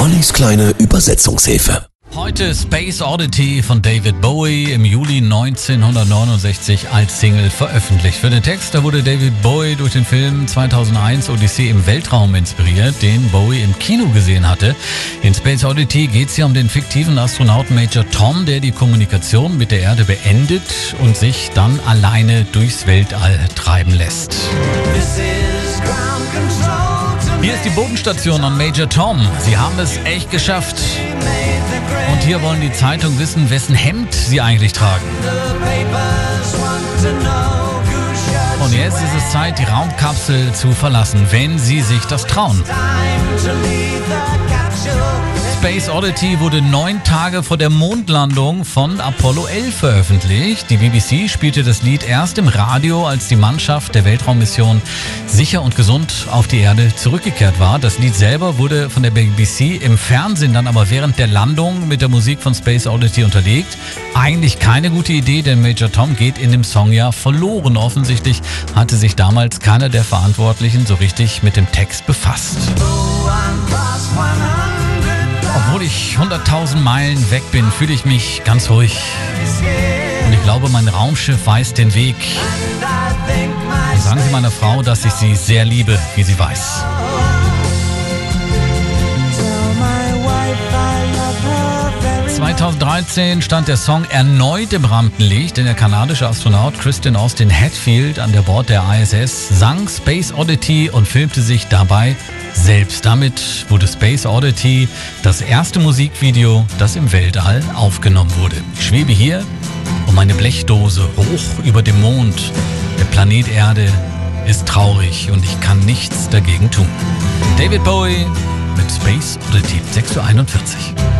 Ollis kleine Übersetzungshilfe. Heute Space Oddity von David Bowie im Juli 1969 als Single veröffentlicht. Für den Text da wurde David Bowie durch den Film 2001 Odyssee im Weltraum inspiriert, den Bowie im Kino gesehen hatte. In Space Oddity geht es hier um den fiktiven Astronauten Major Tom, der die Kommunikation mit der Erde beendet und sich dann alleine durchs Weltall treiben lässt. Hier ist die Bodenstation an Major Tom. Sie haben es echt geschafft. Und hier wollen die Zeitungen wissen, wessen Hemd sie eigentlich tragen. Und jetzt ist es Zeit, die Raumkapsel zu verlassen, wenn sie sich das trauen. Space Oddity wurde neun Tage vor der Mondlandung von Apollo 11 veröffentlicht. Die BBC spielte das Lied erst im Radio, als die Mannschaft der Weltraummission sicher und gesund auf die Erde zurückgekehrt war. Das Lied selber wurde von der BBC im Fernsehen dann aber während der Landung mit der Musik von Space Oddity unterlegt. Eigentlich keine gute Idee, denn Major Tom geht in dem Song ja verloren. Offensichtlich hatte sich damals keiner der Verantwortlichen so richtig mit dem Text befasst. Obwohl ich 100.000 Meilen weg bin, fühle ich mich ganz ruhig. Und ich glaube, mein Raumschiff weiß den Weg. Sagen Sie meiner Frau, dass ich sie sehr liebe, wie sie weiß. 2013 stand der Song erneut im Rampenlicht, denn der kanadische Astronaut Christian Austin Hatfield an der Bord der ISS sang Space Oddity und filmte sich dabei selbst. Damit wurde Space Oddity das erste Musikvideo, das im Weltall aufgenommen wurde. Ich schwebe hier um eine Blechdose hoch über dem Mond. Der Planet Erde ist traurig und ich kann nichts dagegen tun. David Bowie mit Space Oddity 6.41 Uhr.